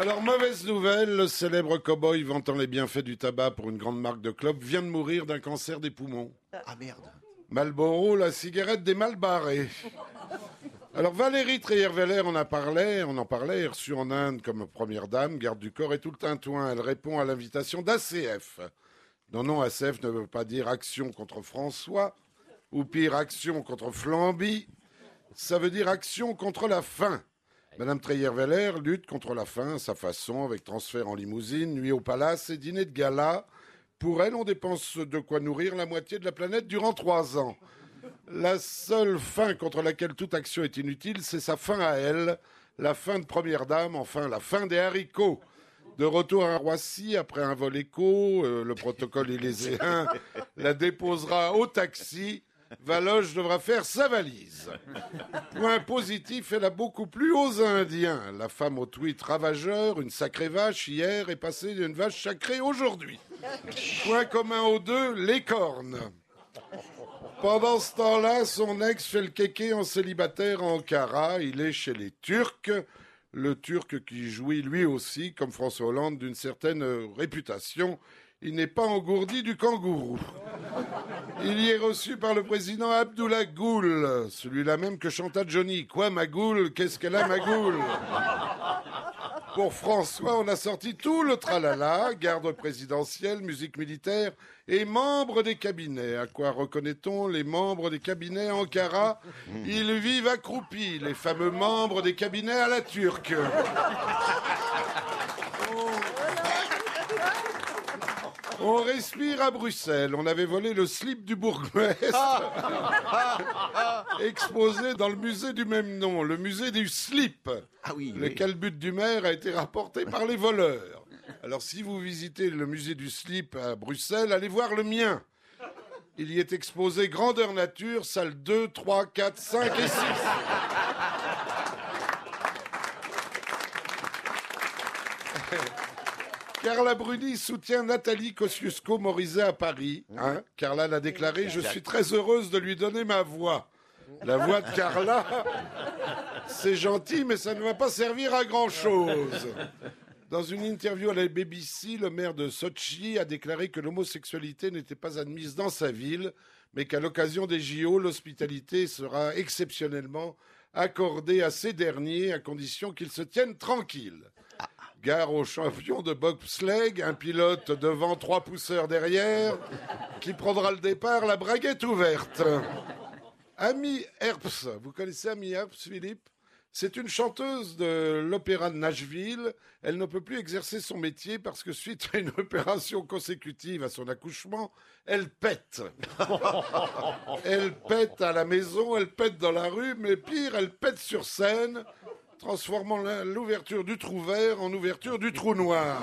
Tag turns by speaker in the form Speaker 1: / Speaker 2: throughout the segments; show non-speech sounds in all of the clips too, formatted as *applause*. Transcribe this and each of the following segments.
Speaker 1: Alors, mauvaise nouvelle, le célèbre cow-boy vantant les bienfaits du tabac pour une grande marque de clopes vient de mourir d'un cancer des poumons.
Speaker 2: Ah merde.
Speaker 1: Malboro, la cigarette des mal barrés. Alors Valérie Treyer-Veller en a parlé, on en parlait, reçue en Inde comme première dame, garde du corps et tout le tintouin. Elle répond à l'invitation d'ACF. Non, non, ACF ne veut pas dire action contre François, ou pire, action contre Flamby. Ça veut dire action contre la faim. Madame Treyer-Veller lutte contre la faim à sa façon, avec transfert en limousine, nuit au palace et dîner de gala. Pour elle, on dépense de quoi nourrir la moitié de la planète durant trois ans. La seule fin contre laquelle toute action est inutile, c'est sa fin à elle, la fin de première dame, enfin la fin des haricots. De retour à Roissy, après un vol écho, euh, le protocole élyséen la déposera au taxi. Valoche devra faire sa valise. Point positif, elle a beaucoup plu aux Indiens. La femme au tweet ravageur, une sacrée vache hier, est passée d'une vache sacrée aujourd'hui. Point commun aux deux, les cornes. Pendant ce temps-là, son ex fait le kéké en célibataire à Ankara. Il est chez les Turcs. Le Turc qui jouit lui aussi, comme François Hollande, d'une certaine réputation. Il n'est pas engourdi du kangourou. Il y est reçu par le président Abdullah Goul, celui-là même que chanta Johnny. Quoi, ma goule Qu'est-ce qu'elle a, ma goule Pour François, on a sorti tout le tralala, garde présidentielle, musique militaire et membres des cabinets. À quoi reconnaît-on les membres des cabinets Ankara? Ils vivent accroupis, les fameux membres des cabinets à la turque. On respire à Bruxelles. On avait volé le slip du bourgmestre, *laughs* exposé dans le musée du même nom, le musée du slip.
Speaker 2: Ah oui.
Speaker 1: Le
Speaker 2: oui.
Speaker 1: calbut du maire a été rapporté par les voleurs. Alors si vous visitez le musée du slip à Bruxelles, allez voir le mien. Il y est exposé grandeur nature, salle 2, 3, 4, 5 et 6. *laughs* Carla Bruni soutient Nathalie Kosciusko-Morizet à Paris. Hein Carla l'a déclaré, je suis très heureuse de lui donner ma voix. La voix de Carla, *laughs* c'est gentil, mais ça ne va pas servir à grand-chose. Dans une interview à la BBC, le maire de Sochi a déclaré que l'homosexualité n'était pas admise dans sa ville, mais qu'à l'occasion des JO, l'hospitalité sera exceptionnellement accordée à ces derniers à condition qu'ils se tiennent tranquilles. Gare au champion de bobsleigh, un pilote devant, trois pousseurs derrière, qui prendra le départ, la braguette ouverte. Amy Herps, vous connaissez Amy Herps, Philippe? C'est une chanteuse de l'opéra de Nashville. Elle ne peut plus exercer son métier parce que suite à une *laughs* opération consécutive à son accouchement, elle pète. *laughs* elle pète à la maison, elle pète dans la rue, mais pire, elle pète sur scène, transformant l'ouverture du trou vert en ouverture du trou noir.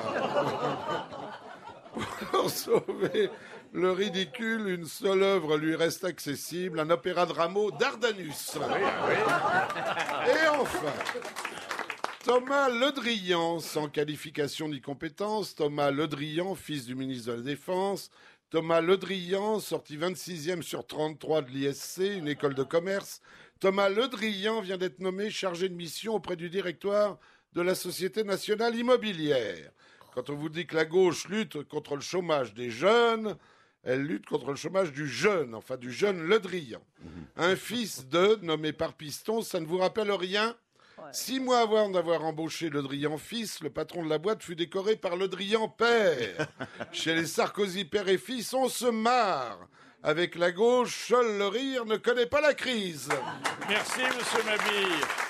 Speaker 1: *laughs* Pour sauver le ridicule, une seule œuvre lui reste accessible, un opéra de rameau d'Ardanus. Et enfin, Thomas Ledrian, sans qualification ni compétence, Thomas Ledrian, fils du ministre de la Défense, Thomas Ledrian, sorti 26e sur 33 de l'ISC, une école de commerce, Thomas Ledrian vient d'être nommé chargé de mission auprès du directoire de la Société nationale immobilière. Quand on vous dit que la gauche lutte contre le chômage des jeunes, elle lutte contre le chômage du jeune, enfin du jeune Le Drian. Un fils de, nommé par Piston, ça ne vous rappelle rien? Six mois avant d'avoir embauché Le Drian fils, le patron de la boîte fut décoré par Le Drian père. *laughs* Chez les Sarkozy père et fils, on se marre. Avec la gauche, seul le rire ne connaît pas la crise.
Speaker 3: Merci, monsieur Mabille.